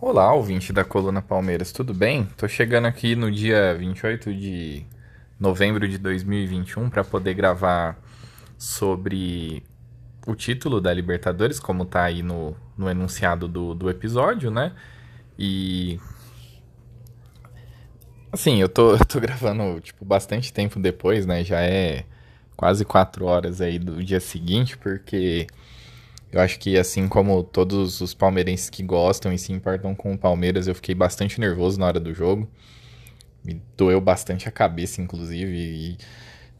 Olá, ouvinte da Coluna Palmeiras, tudo bem? Tô chegando aqui no dia 28 de novembro de 2021 para poder gravar sobre o título da Libertadores, como tá aí no, no enunciado do, do episódio, né? E. Assim, eu tô, eu tô gravando, tipo, bastante tempo depois, né? Já é quase quatro horas aí do dia seguinte, porque eu acho que assim como todos os palmeirenses que gostam e se importam com o Palmeiras, eu fiquei bastante nervoso na hora do jogo. Me doeu bastante a cabeça, inclusive, e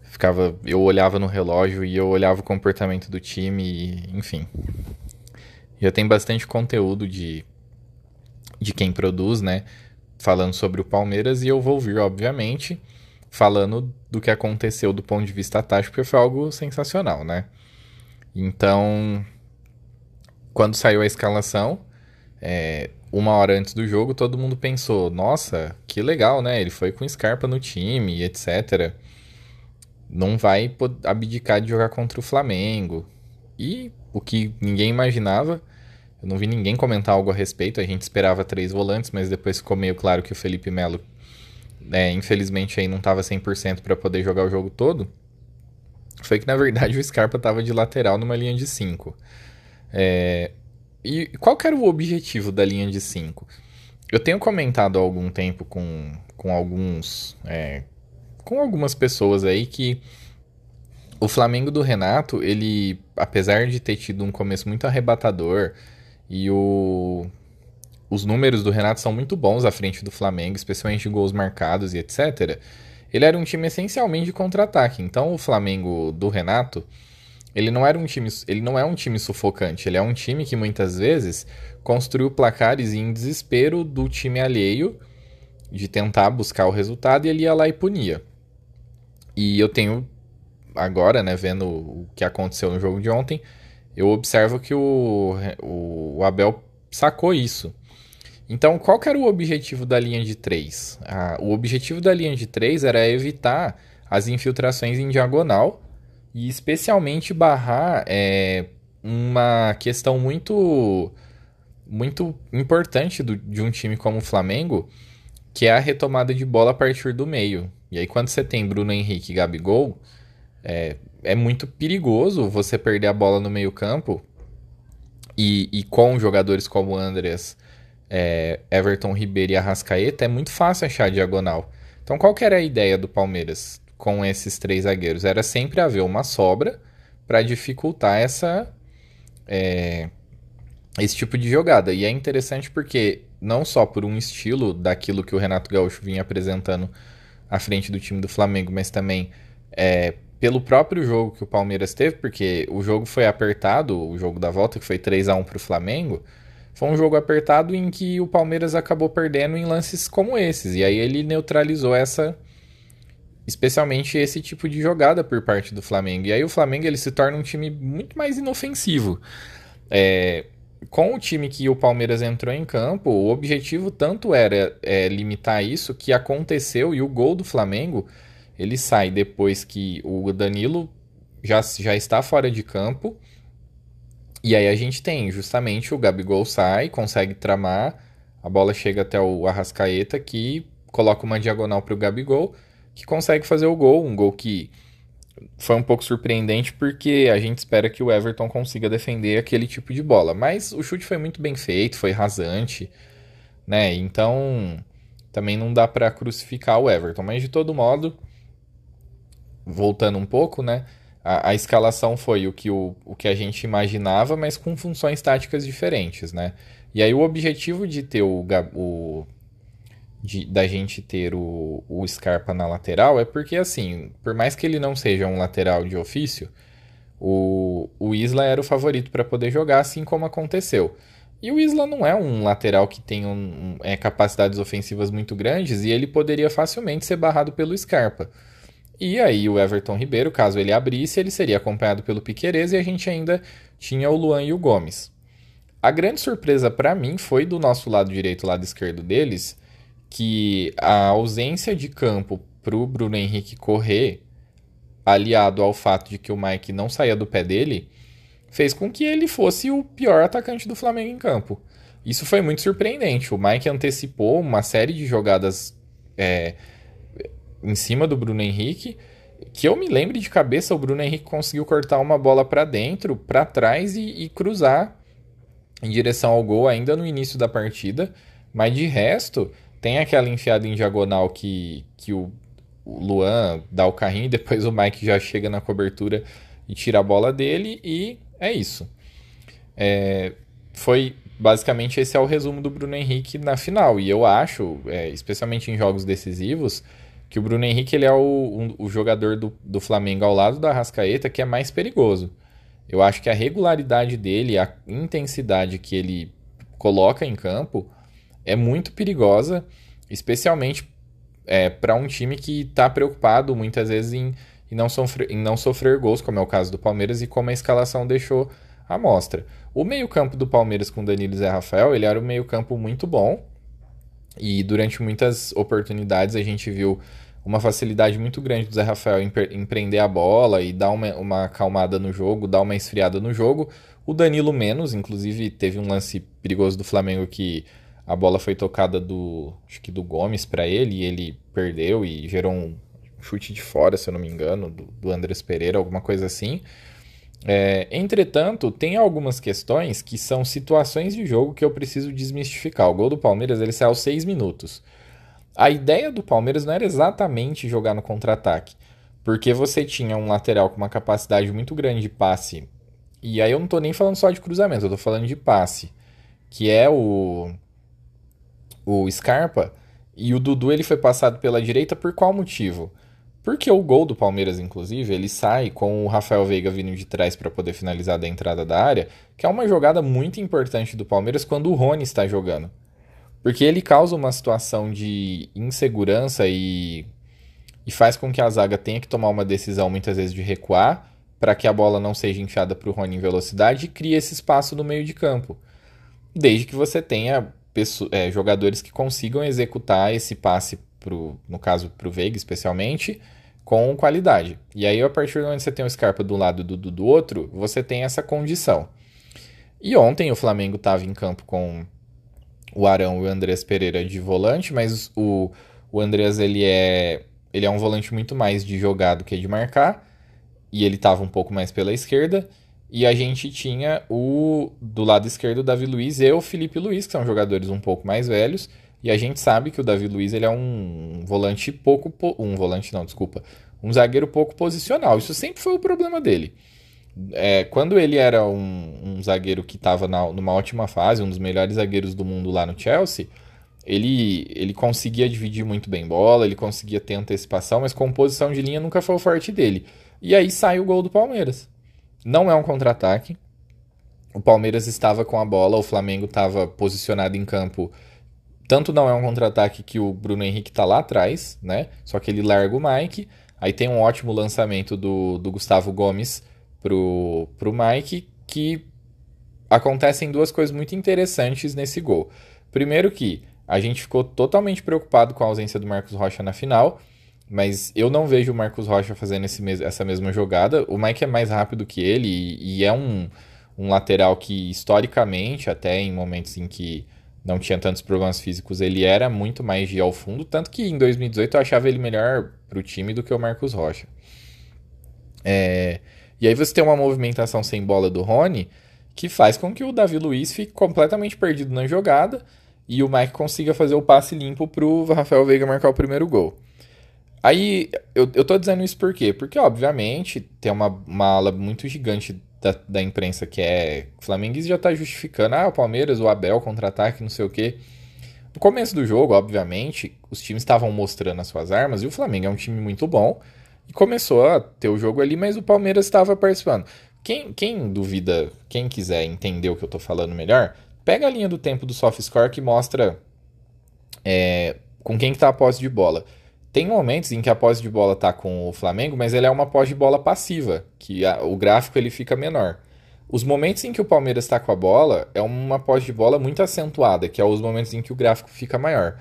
ficava, eu olhava no relógio e eu olhava o comportamento do time, e, enfim. Já tem bastante conteúdo de de quem produz, né, falando sobre o Palmeiras e eu vou ouvir, obviamente, falando do que aconteceu do ponto de vista tático, porque foi algo sensacional, né? Então, quando saiu a escalação, é, uma hora antes do jogo, todo mundo pensou: nossa, que legal, né? Ele foi com Scarpa no time, etc. Não vai abdicar de jogar contra o Flamengo. E o que ninguém imaginava, eu não vi ninguém comentar algo a respeito. A gente esperava três volantes, mas depois ficou meio claro que o Felipe Melo, é, infelizmente, aí não estava 100% para poder jogar o jogo todo. Foi que na verdade o Scarpa estava de lateral numa linha de 5. É, e qual que era o objetivo da linha de 5? Eu tenho comentado há algum tempo com, com alguns. É, com algumas pessoas aí que o Flamengo do Renato, ele, apesar de ter tido um começo muito arrebatador e o, os números do Renato são muito bons à frente do Flamengo, especialmente de gols marcados e etc. Ele era um time essencialmente de contra-ataque. Então o Flamengo do Renato ele não era um time, ele não é um time sufocante, ele é um time que muitas vezes construiu placares em desespero do time alheio de tentar buscar o resultado e ele ia lá e punia. E eu tenho agora, né, vendo o que aconteceu no jogo de ontem, eu observo que o, o, Abel sacou isso. Então, qual era o objetivo da linha de 3? Ah, o objetivo da linha de 3 era evitar as infiltrações em diagonal e especialmente barrar é, uma questão muito muito importante do, de um time como o Flamengo, que é a retomada de bola a partir do meio. E aí quando você tem Bruno Henrique e Gabigol, é, é muito perigoso você perder a bola no meio campo e, e com jogadores como Andreas, é, Everton Ribeiro e Arrascaeta, é muito fácil achar diagonal. Então qual que era a ideia do Palmeiras? Com esses três zagueiros. Era sempre haver uma sobra para dificultar essa é, esse tipo de jogada. E é interessante porque não só por um estilo daquilo que o Renato Gaúcho vinha apresentando à frente do time do Flamengo, mas também é, pelo próprio jogo que o Palmeiras teve, porque o jogo foi apertado, o jogo da volta, que foi 3 a 1 para o Flamengo, foi um jogo apertado em que o Palmeiras acabou perdendo em lances como esses. E aí ele neutralizou essa especialmente esse tipo de jogada por parte do Flamengo. E aí o Flamengo ele se torna um time muito mais inofensivo. É, com o time que o Palmeiras entrou em campo, o objetivo tanto era é, limitar isso que aconteceu e o gol do Flamengo ele sai depois que o Danilo já, já está fora de campo. E aí a gente tem justamente o Gabigol sai, consegue tramar, a bola chega até o Arrascaeta que coloca uma diagonal para o Gabigol que consegue fazer o gol, um gol que foi um pouco surpreendente porque a gente espera que o Everton consiga defender aquele tipo de bola, mas o chute foi muito bem feito, foi rasante, né? Então, também não dá para crucificar o Everton, mas de todo modo, voltando um pouco, né? A, a, escalação foi o que, o, o que a gente imaginava, mas com funções táticas diferentes, né? E aí o objetivo de ter o, o de, da gente ter o, o Scarpa na lateral é porque, assim, por mais que ele não seja um lateral de ofício, o, o Isla era o favorito para poder jogar, assim como aconteceu. E o Isla não é um lateral que tem um, é, capacidades ofensivas muito grandes e ele poderia facilmente ser barrado pelo Scarpa. E aí o Everton Ribeiro, caso ele abrisse, ele seria acompanhado pelo Piquerez e a gente ainda tinha o Luan e o Gomes. A grande surpresa para mim foi do nosso lado direito, lado esquerdo deles, que a ausência de campo para o Bruno Henrique correr, aliado ao fato de que o Mike não saía do pé dele, fez com que ele fosse o pior atacante do Flamengo em campo. Isso foi muito surpreendente. O Mike antecipou uma série de jogadas é, em cima do Bruno Henrique. Que eu me lembre de cabeça, o Bruno Henrique conseguiu cortar uma bola para dentro, para trás e, e cruzar em direção ao gol ainda no início da partida. Mas de resto, tem aquela enfiada em diagonal que, que o, o Luan dá o carrinho e depois o Mike já chega na cobertura e tira a bola dele e é isso. É, foi basicamente esse é o resumo do Bruno Henrique na final. E eu acho, é, especialmente em jogos decisivos, que o Bruno Henrique ele é o, um, o jogador do, do Flamengo ao lado da Rascaeta que é mais perigoso. Eu acho que a regularidade dele, a intensidade que ele coloca em campo é muito perigosa, especialmente é, para um time que está preocupado muitas vezes em, em, não sofrer, em não sofrer gols, como é o caso do Palmeiras e como a escalação deixou a mostra. O meio-campo do Palmeiras com Danilo e Zé Rafael, ele era um meio-campo muito bom. E durante muitas oportunidades a gente viu uma facilidade muito grande do Zé Rafael em, prender a bola e dar uma, uma acalmada no jogo, dar uma esfriada no jogo. O Danilo menos, inclusive teve um lance perigoso do Flamengo que a bola foi tocada do acho que do Gomes para ele e ele perdeu e gerou um chute de fora, se eu não me engano, do, do Andrés Pereira, alguma coisa assim. É, entretanto, tem algumas questões que são situações de jogo que eu preciso desmistificar. O gol do Palmeiras ele sai aos 6 minutos. A ideia do Palmeiras não era exatamente jogar no contra-ataque, porque você tinha um lateral com uma capacidade muito grande de passe. E aí eu não estou nem falando só de cruzamento, eu tô falando de passe, que é o o Scarpa, e o Dudu ele foi passado pela direita por qual motivo? Porque o gol do Palmeiras, inclusive, ele sai com o Rafael Veiga vindo de trás para poder finalizar da entrada da área, que é uma jogada muito importante do Palmeiras quando o Rony está jogando. Porque ele causa uma situação de insegurança e, e faz com que a zaga tenha que tomar uma decisão muitas vezes de recuar para que a bola não seja enfiada para o Rony em velocidade e cria esse espaço no meio de campo. Desde que você tenha é, jogadores que consigam executar esse passe, pro, no caso para o Veiga especialmente, com qualidade. E aí, a partir momento que você tem o Scarpa do lado do, do, do outro, você tem essa condição. E ontem o Flamengo estava em campo com o Arão e o Andrés Pereira de volante, mas o, o Andrés ele é, ele é um volante muito mais de jogar do que de marcar, e ele estava um pouco mais pela esquerda. E a gente tinha o do lado esquerdo o Davi Luiz e o Felipe Luiz, que são jogadores um pouco mais velhos. E a gente sabe que o Davi Luiz ele é um volante pouco. Um volante, não, desculpa. Um zagueiro pouco posicional. Isso sempre foi o problema dele. É, quando ele era um, um zagueiro que estava numa ótima fase, um dos melhores zagueiros do mundo lá no Chelsea, ele, ele conseguia dividir muito bem bola, ele conseguia ter antecipação, mas composição de linha nunca foi o forte dele. E aí sai o gol do Palmeiras. Não é um contra-ataque. O Palmeiras estava com a bola, o Flamengo estava posicionado em campo. Tanto não é um contra-ataque que o Bruno Henrique está lá atrás, né? Só que ele larga o Mike. Aí tem um ótimo lançamento do, do Gustavo Gomes pro, pro Mike, que acontecem duas coisas muito interessantes nesse gol. Primeiro que a gente ficou totalmente preocupado com a ausência do Marcos Rocha na final. Mas eu não vejo o Marcos Rocha fazendo esse mes essa mesma jogada. O Mike é mais rápido que ele e, e é um, um lateral que, historicamente, até em momentos em que não tinha tantos problemas físicos, ele era muito mais de ao fundo. Tanto que em 2018 eu achava ele melhor para o time do que o Marcos Rocha. É, e aí você tem uma movimentação sem bola do Rony que faz com que o Davi Luiz fique completamente perdido na jogada e o Mike consiga fazer o passe limpo para o Rafael Veiga marcar o primeiro gol. Aí, eu, eu tô dizendo isso por quê? Porque, obviamente, tem uma, uma ala muito gigante da, da imprensa que é Flamengo já tá justificando, ah, o Palmeiras, o Abel, contra-ataque, não sei o quê. No começo do jogo, obviamente, os times estavam mostrando as suas armas e o Flamengo é um time muito bom e começou a ter o jogo ali, mas o Palmeiras estava participando. Quem, quem duvida, quem quiser entender o que eu tô falando melhor, pega a linha do tempo do soft score que mostra é, com quem que tá a posse de bola. Tem momentos em que a posse de bola tá com o Flamengo, mas ele é uma posse de bola passiva, que a, o gráfico ele fica menor. Os momentos em que o Palmeiras está com a bola é uma posse de bola muito acentuada, que é os momentos em que o gráfico fica maior.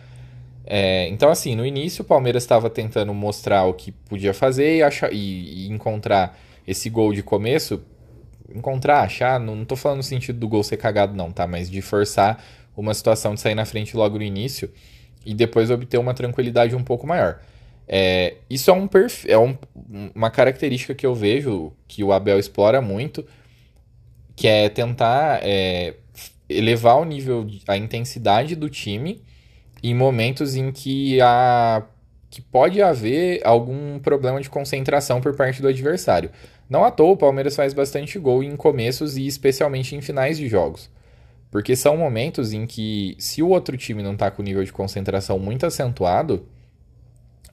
É, então, assim, no início o Palmeiras estava tentando mostrar o que podia fazer e, achar, e, e, encontrar esse gol de começo. Encontrar, achar, não, tô falando no sentido do gol ser cagado, não, tá? Mas de forçar uma situação de sair na frente logo no início e depois obter uma tranquilidade um pouco maior. É, isso é, um é um, uma característica que eu vejo que o Abel explora muito, que é tentar é, elevar o nível, a intensidade do time em momentos em que há que pode haver algum problema de concentração por parte do adversário. Não à toa, o Palmeiras faz bastante gol em começos e especialmente em finais de jogos. Porque são momentos em que, se o outro time não está com nível de concentração muito acentuado,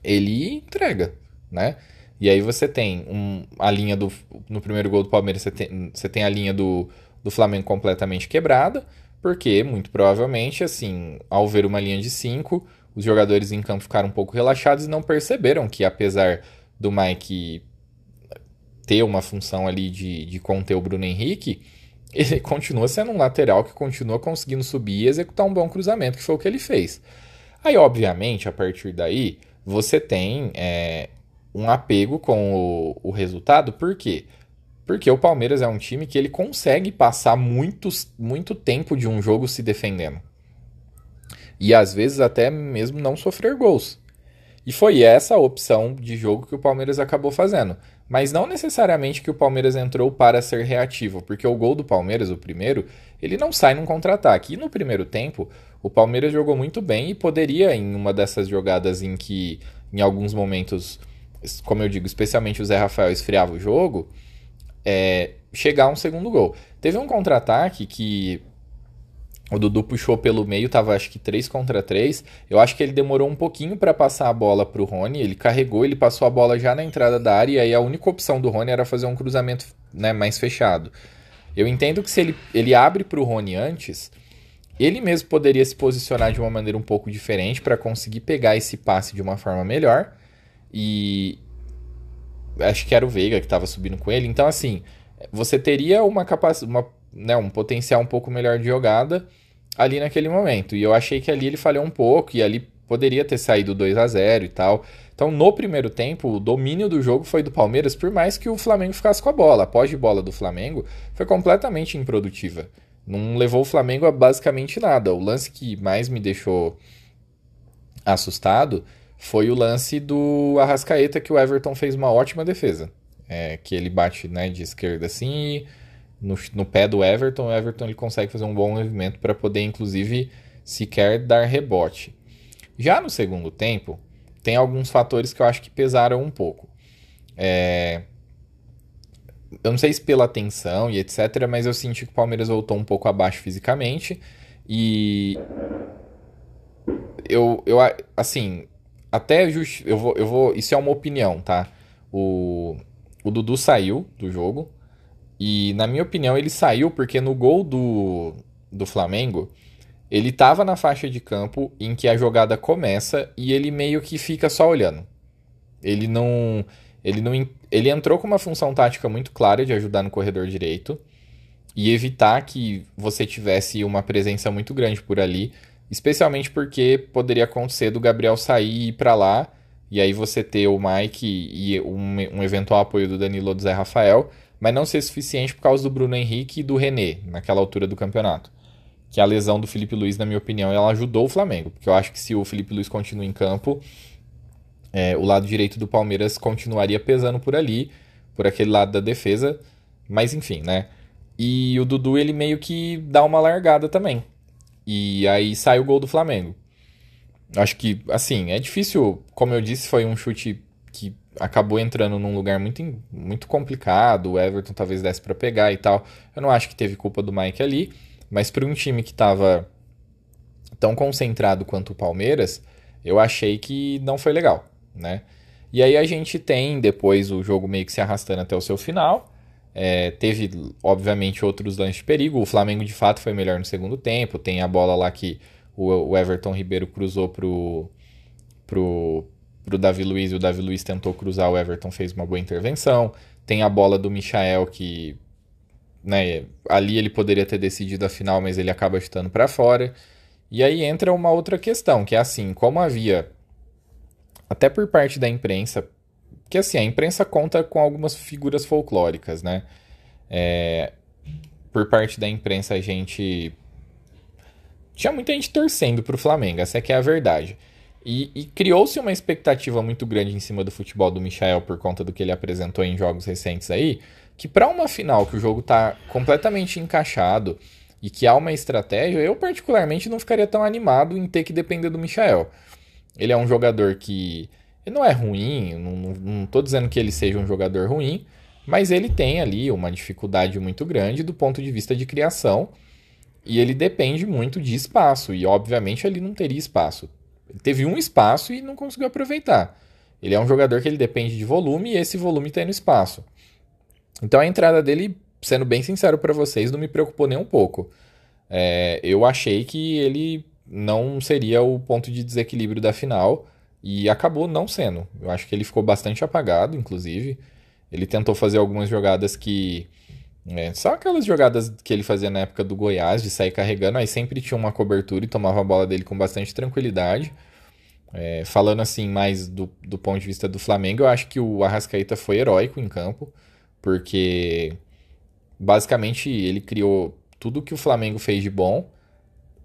ele entrega, né? E aí você tem um, a linha do. No primeiro gol do Palmeiras, você tem, você tem a linha do, do Flamengo completamente quebrada, porque, muito provavelmente, assim, ao ver uma linha de 5, os jogadores em campo ficaram um pouco relaxados e não perceberam que, apesar do Mike ter uma função ali de, de conter o Bruno Henrique, ele continua sendo um lateral que continua conseguindo subir e executar um bom cruzamento, que foi o que ele fez. Aí, obviamente, a partir daí, você tem é, um apego com o, o resultado, por quê? Porque o Palmeiras é um time que ele consegue passar muitos, muito tempo de um jogo se defendendo. E às vezes até mesmo não sofrer gols. E foi essa a opção de jogo que o Palmeiras acabou fazendo. Mas não necessariamente que o Palmeiras entrou para ser reativo, porque o gol do Palmeiras, o primeiro, ele não sai num contra-ataque. E no primeiro tempo, o Palmeiras jogou muito bem e poderia, em uma dessas jogadas em que, em alguns momentos, como eu digo, especialmente o Zé Rafael esfriava o jogo, é, chegar um segundo gol. Teve um contra-ataque que o Dudu puxou pelo meio, tava acho que 3 contra 3. Eu acho que ele demorou um pouquinho para passar a bola pro Rony. Ele carregou, ele passou a bola já na entrada da área. E aí a única opção do Rony era fazer um cruzamento né, mais fechado. Eu entendo que se ele, ele abre pro Rony antes, ele mesmo poderia se posicionar de uma maneira um pouco diferente para conseguir pegar esse passe de uma forma melhor. E acho que era o Veiga que estava subindo com ele. Então, assim, você teria uma capacidade. Uma né, um potencial um pouco melhor de jogada ali naquele momento. E eu achei que ali ele falhou um pouco e ali poderia ter saído 2 a 0 e tal. Então, no primeiro tempo, o domínio do jogo foi do Palmeiras, por mais que o Flamengo ficasse com a bola. A pós de bola do Flamengo foi completamente improdutiva. Não levou o Flamengo a basicamente nada. O lance que mais me deixou assustado foi o lance do Arrascaeta, que o Everton fez uma ótima defesa. É, que ele bate né, de esquerda assim no, no pé do Everton, o Everton ele consegue fazer um bom movimento para poder, inclusive, sequer dar rebote. Já no segundo tempo, tem alguns fatores que eu acho que pesaram um pouco. É... Eu não sei se pela tensão e etc., mas eu senti que o Palmeiras voltou um pouco abaixo fisicamente. E. Eu, eu assim, até just... eu vou, eu vou. Isso é uma opinião, tá? O, o Dudu saiu do jogo. E, na minha opinião, ele saiu porque no gol do, do Flamengo, ele tava na faixa de campo em que a jogada começa e ele meio que fica só olhando. Ele não. Ele não. Ele entrou com uma função tática muito clara de ajudar no corredor direito e evitar que você tivesse uma presença muito grande por ali, especialmente porque poderia acontecer do Gabriel sair e ir para lá e aí você ter o Mike e um, um eventual apoio do Danilo ou do Zé Rafael mas não ser suficiente por causa do Bruno Henrique e do René, naquela altura do campeonato. Que a lesão do Felipe Luiz, na minha opinião, ela ajudou o Flamengo, porque eu acho que se o Felipe Luiz continua em campo, é, o lado direito do Palmeiras continuaria pesando por ali, por aquele lado da defesa, mas enfim, né? E o Dudu, ele meio que dá uma largada também. E aí sai o gol do Flamengo. Acho que, assim, é difícil, como eu disse, foi um chute que acabou entrando num lugar muito, muito complicado. O Everton talvez desse para pegar e tal. Eu não acho que teve culpa do Mike ali, mas para um time que estava tão concentrado quanto o Palmeiras, eu achei que não foi legal, né? E aí a gente tem depois o jogo meio que se arrastando até o seu final. É, teve, obviamente, outros lances de perigo. O Flamengo, de fato, foi melhor no segundo tempo. Tem a bola lá que o, Everton Ribeiro cruzou pro, pro, para o Davi Luiz e o Davi Luiz tentou cruzar, o Everton fez uma boa intervenção. Tem a bola do Michael que né, ali ele poderia ter decidido a final, mas ele acaba chutando para fora. E aí entra uma outra questão, que é assim, como havia até por parte da imprensa, que assim, a imprensa conta com algumas figuras folclóricas, né? É, por parte da imprensa a gente tinha muita gente torcendo pro Flamengo, essa é que é a verdade. E, e criou-se uma expectativa muito grande em cima do futebol do Michael por conta do que ele apresentou em jogos recentes aí, que para uma final que o jogo tá completamente encaixado e que há uma estratégia, eu particularmente não ficaria tão animado em ter que depender do Michael. Ele é um jogador que ele não é ruim, não, tô dizendo que ele seja um jogador ruim, mas ele tem ali uma dificuldade muito grande do ponto de vista de criação e ele depende muito de espaço e obviamente ele não teria espaço. Ele teve um espaço e não conseguiu aproveitar. Ele é um jogador que ele depende de volume e esse volume tem no espaço. Então a entrada dele, sendo bem sincero para vocês, não me preocupou nem um pouco. É, eu achei que ele não seria o ponto de desequilíbrio da final e acabou não sendo. Eu acho que ele ficou bastante apagado, inclusive. Ele tentou fazer algumas jogadas que. É, só aquelas jogadas que ele fazia na época do Goiás, de sair carregando, aí sempre tinha uma cobertura e tomava a bola dele com bastante tranquilidade. É, falando assim, mais do, do ponto de vista do Flamengo, eu acho que o Arrascaeta foi heróico em campo porque basicamente ele criou tudo que o Flamengo fez de bom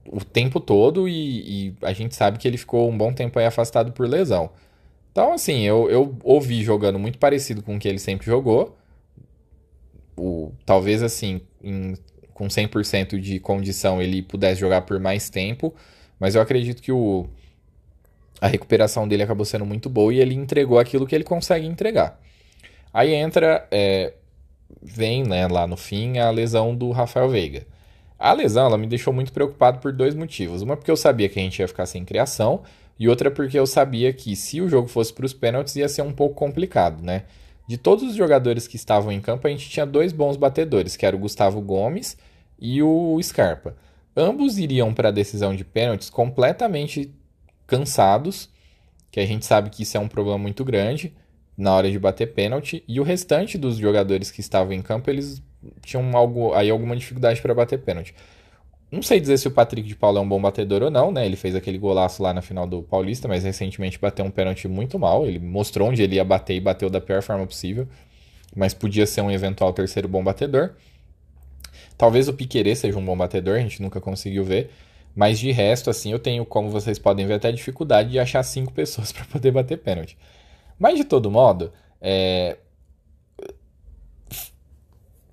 o tempo todo e, e, a gente sabe que ele ficou um bom tempo aí afastado por lesão. Então, assim, eu, eu ouvi jogando muito parecido com o que ele sempre jogou. O, talvez, assim, em, com 100% de condição ele pudesse jogar por mais tempo, mas eu acredito que o, a recuperação dele acabou sendo muito boa e ele entregou aquilo que ele consegue entregar. Aí entra, é, vem né, lá no fim a lesão do Rafael Veiga. A lesão ela me deixou muito preocupado por dois motivos. Uma porque eu sabia que a gente ia ficar sem criação e outra porque eu sabia que se o jogo fosse para os pênaltis ia ser um pouco complicado, né? De todos os jogadores que estavam em campo, a gente tinha dois bons batedores, que era o Gustavo Gomes e o Scarpa. Ambos iriam para a decisão de pênaltis completamente cansados, que a gente sabe que isso é um problema muito grande na hora de bater pênalti, e o restante dos jogadores que estavam em campo, eles tinham algo, aí alguma dificuldade para bater pênalti. Não sei dizer se o Patrick de Paula é um bom batedor ou não, né? Ele fez aquele golaço lá na final do Paulista, mas recentemente bateu um pênalti muito mal. Ele mostrou onde ele ia bater e bateu da pior forma possível. Mas podia ser um eventual terceiro bom batedor. Talvez o Piquerez seja um bom batedor, a gente nunca conseguiu ver. Mas de resto, assim, eu tenho, como vocês podem ver, até dificuldade de achar cinco pessoas para poder bater pênalti. Mas de todo modo, é...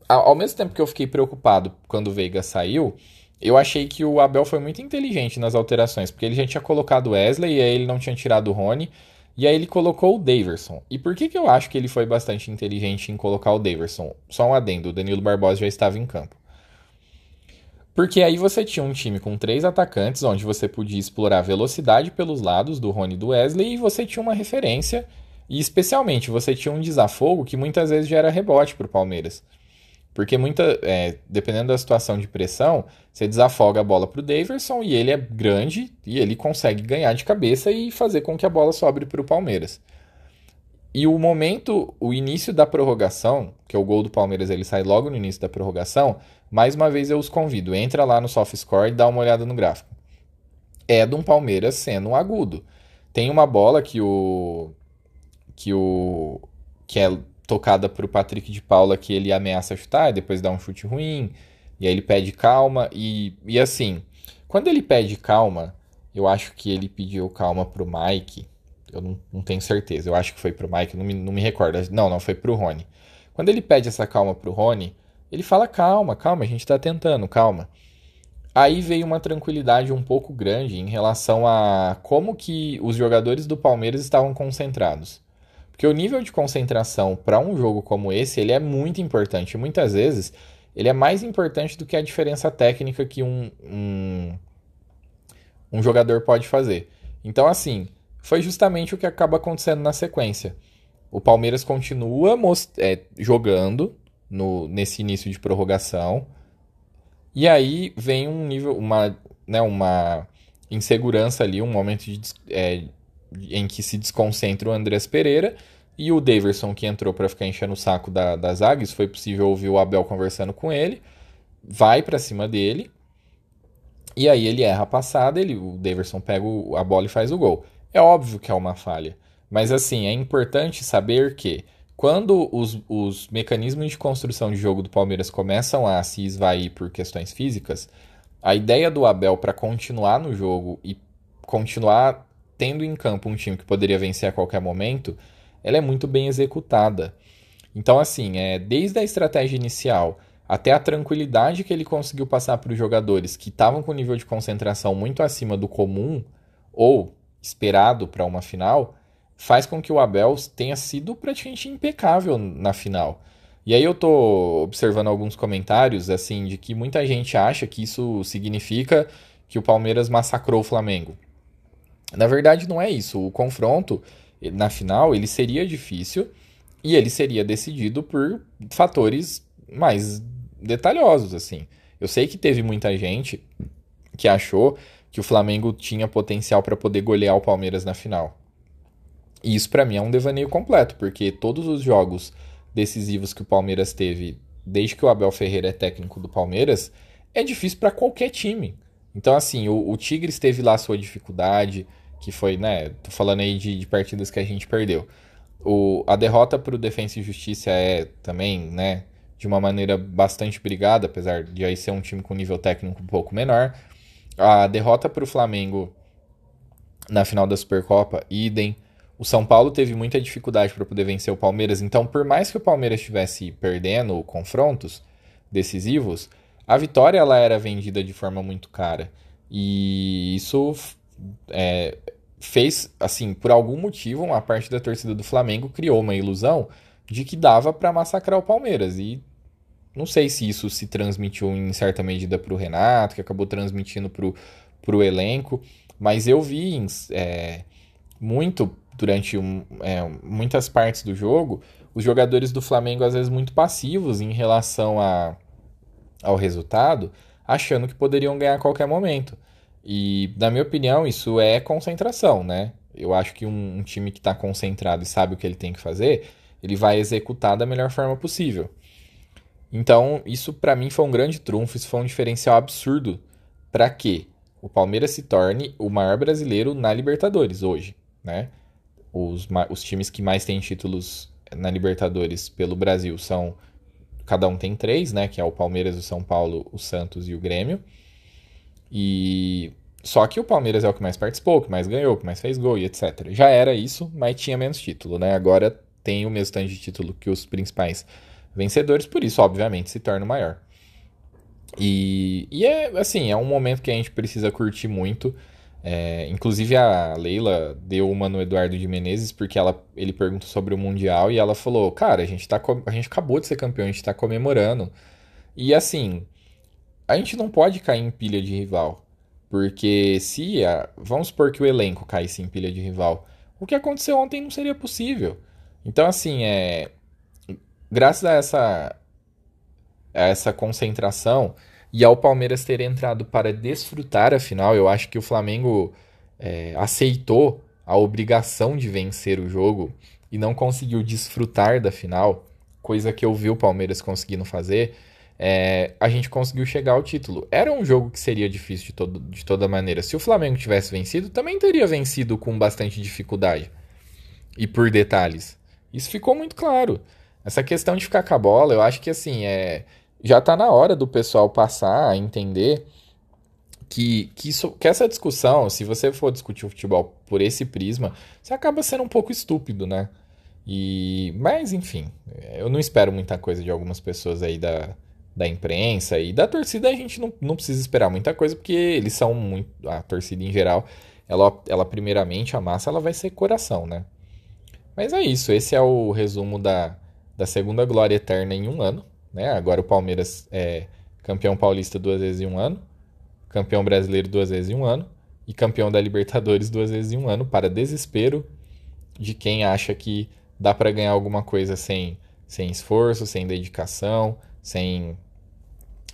ao mesmo tempo que eu fiquei preocupado quando o Veiga saiu, eu achei que o Abel foi muito inteligente nas alterações, porque ele já tinha colocado o Wesley e aí ele não tinha tirado o Rony, e aí ele colocou o Daverson. E por que, que eu acho que ele foi bastante inteligente em colocar o Daverson? Só um adendo, o Danilo Barbosa já estava em campo. Porque aí você tinha um time com três atacantes, onde você podia explorar velocidade pelos lados do Rony e do Wesley, e você tinha uma referência e especialmente você tinha um desafogo que muitas vezes já era rebote para o Palmeiras. Porque muita, é, dependendo da situação de pressão, você desafoga a bola para o Daverson e ele é grande e ele consegue ganhar de cabeça e fazer com que a bola sobre para o Palmeiras. E o momento, o início da prorrogação, que é o gol do Palmeiras, ele sai logo no início da prorrogação. Mais uma vez eu os convido, entra lá no SoftScore e dá uma olhada no gráfico. É de um Palmeiras sendo um agudo. Tem uma bola que o que o que é tocada para o Patrick de Paula que ele ameaça chutar, e depois dá um chute ruim, e aí ele pede calma e, e assim, quando ele pede calma, eu acho que ele pediu calma pro Mike. Eu não, não tenho certeza. Eu acho que foi pro Mike, não me, não me recordo. Não, não foi pro Rony. Quando ele pede essa calma pro Rony, ele fala: calma, calma, a gente tá tentando, calma. Aí veio uma tranquilidade um pouco grande em relação a como que os jogadores do Palmeiras estavam concentrados. Porque o nível de concentração para um jogo como esse, ele é muito importante. Muitas vezes, ele é mais importante do que a diferença técnica que um, um, um jogador pode fazer. Então, assim, foi justamente o que acaba acontecendo na sequência. O Palmeiras continua é, jogando no, nesse início de prorrogação. E aí vem um nível, uma, né, uma insegurança ali, um momento de, é, em que se desconcentra o Andrés Pereira e o Daverson que entrou para ficar enchendo o saco da, das águias, foi possível ouvir o Abel conversando com ele, vai para cima dele, e aí ele erra a passada, ele, o Daverson pega a bola e faz o gol. É óbvio que é uma falha, mas assim, é importante saber que quando os, os mecanismos de construção de jogo do Palmeiras começam a se esvair por questões físicas, a ideia do Abel para continuar no jogo e continuar tendo em campo um time que poderia vencer a qualquer momento, ela é muito bem executada. Então, assim, é, desde a estratégia inicial até a tranquilidade que ele conseguiu passar para os jogadores que estavam com nível de concentração muito acima do comum ou esperado para uma final, faz com que o Abel tenha sido praticamente impecável na final. E aí eu tô observando alguns comentários assim de que muita gente acha que isso significa que o Palmeiras massacrou o Flamengo. Na verdade não é isso. O confronto na final ele seria difícil e ele seria decidido por fatores mais detalhosos assim. Eu sei que teve muita gente que achou que o Flamengo tinha potencial para poder golear o Palmeiras na final. E isso para mim é um devaneio completo, porque todos os jogos decisivos que o Palmeiras teve desde que o Abel Ferreira é técnico do Palmeiras, é difícil para qualquer time. Então, assim, o, o, Tigres teve lá sua dificuldade, que foi, né? Tô falando aí de, de partidas que a gente perdeu. O, a derrota para o Defensa e Justiça é também, né? De uma maneira bastante brigada, apesar de aí ser um time com nível técnico um pouco menor. A derrota para o Flamengo na final da Supercopa, idem. O São Paulo teve muita dificuldade para poder vencer o Palmeiras, então, por mais que o Palmeiras estivesse perdendo confrontos decisivos, a vitória ela era vendida de forma muito cara. E isso é, fez, assim, por algum motivo, uma parte da torcida do Flamengo criou uma ilusão de que dava para massacrar o Palmeiras. E não sei se isso se transmitiu em certa medida para o Renato, que acabou transmitindo para o elenco, mas eu vi é, muito durante um, é, muitas partes do jogo, os jogadores do Flamengo às vezes muito passivos em relação a, ao resultado, achando que poderiam ganhar a qualquer momento. E, na minha opinião, isso é concentração, né? Eu acho que um, um time que está concentrado e sabe o que ele tem que fazer, ele vai executar da melhor forma possível. Então, isso para mim foi um grande trunfo, isso foi um diferencial absurdo para que o Palmeiras se torne o maior brasileiro na Libertadores hoje, né? os, os times que mais têm títulos na Libertadores pelo Brasil são. Cada um tem três, né? Que é o Palmeiras, o São Paulo, o Santos e o Grêmio. E. Só que o Palmeiras é o que mais participou, que mais ganhou, que mais fez gol e etc. Já era isso, mas tinha menos título, né? Agora tem o mesmo tanto de título que os principais vencedores, por isso, obviamente, se torna maior. E, e é assim, é um momento que a gente precisa curtir muito. É, inclusive a Leila deu uma no Eduardo de Menezes porque ela, ele perguntou sobre o Mundial e ela falou: Cara, a gente, tá, a gente acabou de ser campeão, a gente tá comemorando. E assim, a gente não pode cair em pilha de rival. Porque se. A, vamos supor que o elenco caísse em pilha de rival. O que aconteceu ontem não seria possível. Então, assim, é. Graças a essa, a essa concentração e ao Palmeiras ter entrado para desfrutar a final, eu acho que o Flamengo é, aceitou a obrigação de vencer o jogo e não conseguiu desfrutar da final, coisa que eu vi o Palmeiras conseguindo fazer. É, a gente conseguiu chegar ao título. Era um jogo que seria difícil de, todo, de toda maneira. Se o Flamengo tivesse vencido, também teria vencido com bastante dificuldade e por detalhes. Isso ficou muito claro. Essa questão de ficar com a bola, eu acho que assim, é, já está na hora do pessoal passar a entender que, que, isso, que essa discussão, se você for discutir o futebol por esse prisma, você acaba sendo um pouco estúpido, né? E, mas, enfim, eu não espero muita coisa de algumas pessoas aí da, da imprensa e da torcida a gente não, não precisa esperar muita coisa, porque eles são muito. A torcida em geral, ela, ela primeiramente, a massa, ela vai ser coração, né? Mas é isso, esse é o resumo da, da segunda glória eterna em um ano. Né? Agora o Palmeiras é campeão paulista duas vezes em um ano, campeão brasileiro duas vezes em um ano e campeão da Libertadores duas vezes em um ano, para desespero de quem acha que dá para ganhar alguma coisa sem, sem esforço, sem dedicação, sem,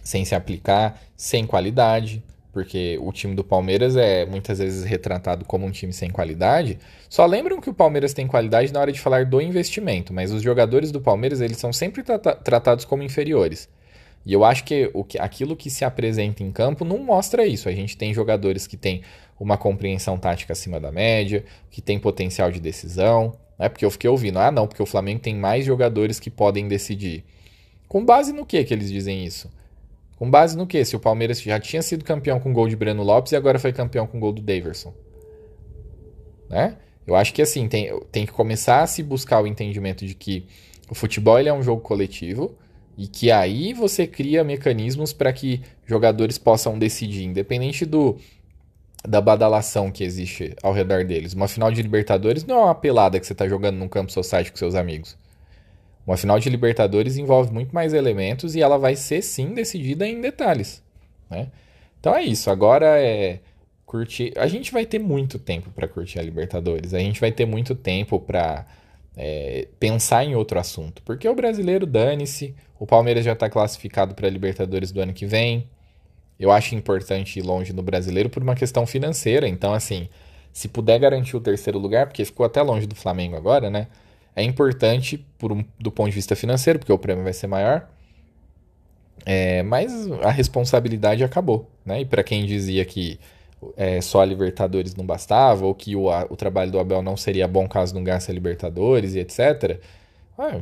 sem se aplicar, sem qualidade porque o time do Palmeiras é muitas vezes retratado como um time sem qualidade, só lembram que o Palmeiras tem qualidade na hora de falar do investimento, mas os jogadores do Palmeiras eles são sempre tratados como inferiores. E eu acho que, o que aquilo que se apresenta em campo não mostra isso. A gente tem jogadores que têm uma compreensão tática acima da média, que tem potencial de decisão. Não é porque eu fiquei ouvindo, ah, não, porque o Flamengo tem mais jogadores que podem decidir. Com base no que que eles dizem isso? Com base no que? Se o Palmeiras já tinha sido campeão com gol de Breno Lopes e agora foi campeão com gol do Daverson. Né? Eu acho que assim, tem, tem que começar a se buscar o entendimento de que o futebol ele é um jogo coletivo e que aí você cria mecanismos para que jogadores possam decidir, independente do da badalação que existe ao redor deles. Uma final de Libertadores não é uma pelada que você está jogando num campo society com seus amigos. Uma final de Libertadores envolve muito mais elementos e ela vai ser sim decidida em detalhes. Né? Então é isso. Agora é curtir. A gente vai ter muito tempo para curtir a Libertadores. A gente vai ter muito tempo para é, pensar em outro assunto. Porque o brasileiro, dane-se. O Palmeiras já está classificado para a Libertadores do ano que vem. Eu acho importante ir longe no brasileiro por uma questão financeira. Então, assim, se puder garantir o terceiro lugar, porque ficou até longe do Flamengo agora, né? É importante por um, do ponto de vista financeiro, porque o prêmio vai ser maior. É, mas a responsabilidade acabou, né? E para quem dizia que é, só a Libertadores não bastava, ou que o, a, o trabalho do Abel não seria bom caso não ganhasse a Libertadores e etc. Ah,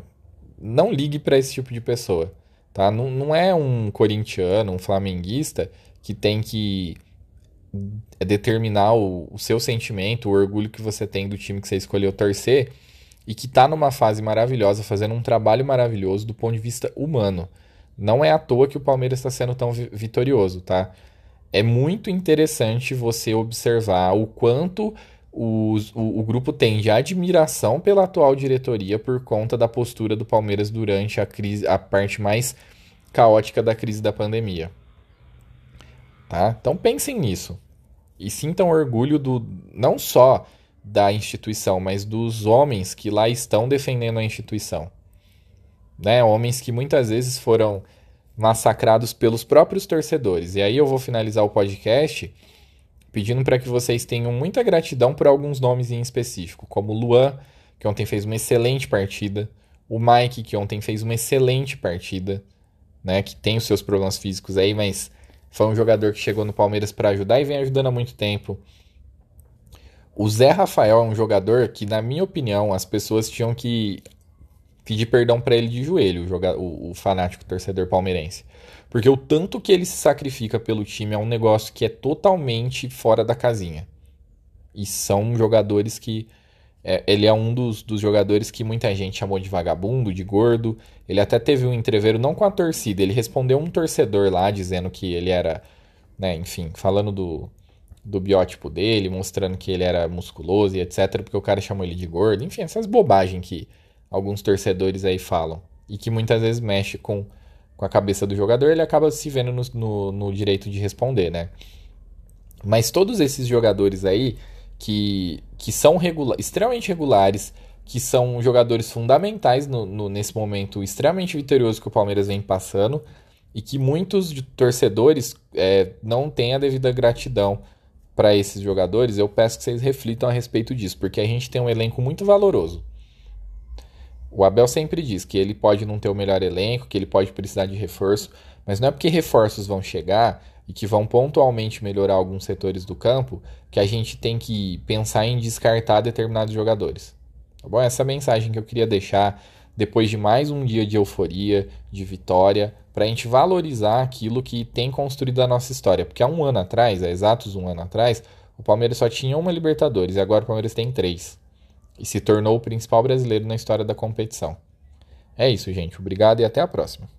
não ligue para esse tipo de pessoa. Tá? Não, não é um corintiano, um flamenguista que tem que determinar o, o, seu sentimento, o orgulho que você tem do time que você escolheu torcer e que está numa fase maravilhosa, fazendo um trabalho maravilhoso do ponto de vista humano. Não é à toa que o Palmeiras está sendo tão vitorioso, tá? é muito interessante você observar o quanto os, o, o, grupo tem de admiração pela atual diretoria por conta da postura do Palmeiras durante a crise, a parte mais caótica da crise da pandemia. Tá? Então pensem nisso e sintam orgulho do não só da instituição, mas dos homens que lá estão defendendo a instituição. Né? Homens que muitas vezes foram massacrados pelos próprios torcedores. E aí eu vou finalizar o podcast pedindo para que vocês tenham muita gratidão por alguns nomes em específico, como Luan, que ontem fez uma excelente partida, o Mike, que ontem fez uma excelente partida, né, que tem os seus problemas físicos aí, mas foi um jogador que chegou no Palmeiras para ajudar e vem ajudando há muito tempo. O Zé Rafael é um jogador que, na minha opinião, as pessoas tinham que pedir perdão para ele de joelho, o, o, fanático torcedor palmeirense. Porque o tanto que ele se sacrifica pelo time é um negócio que é totalmente fora da casinha. E são jogadores que. É, ele é um dos, dos jogadores que muita gente chamou de vagabundo, de gordo. Ele até teve um entreveiro, não com a torcida, ele respondeu um torcedor lá dizendo que ele era. Né, enfim, falando do, do biótipo dele, mostrando que ele era musculoso e etc. Porque o cara chamou ele de gordo. Enfim, essas bobagens que alguns torcedores aí falam. E que muitas vezes mexe com, com a cabeça do jogador, ele acaba se vendo no, no, no direito de responder, né? Mas todos esses jogadores aí que, que são regula extremamente regulares, que são jogadores fundamentais no, no, nesse momento extremamente vitorioso que o Palmeiras vem passando e que muitos torcedores é, não têm a devida gratidão para esses jogadores, eu peço que vocês reflitam a respeito disso, porque a gente tem um elenco muito valoroso. O Abel sempre diz que ele pode não ter o melhor elenco, que ele pode precisar de reforço, mas não é porque reforços vão chegar e que vão pontualmente melhorar alguns setores do campo que a gente tem que pensar em descartar determinados jogadores. Tá bom? Essa é a mensagem que eu queria deixar depois de mais um dia de euforia, de vitória, para a gente valorizar aquilo que tem construído a nossa história. Porque há um ano atrás, há exatos um ano atrás, o Palmeiras só tinha uma Libertadores e agora o Palmeiras tem três e se tornou o principal brasileiro na história da competição. É isso, gente. Obrigado e até a próxima.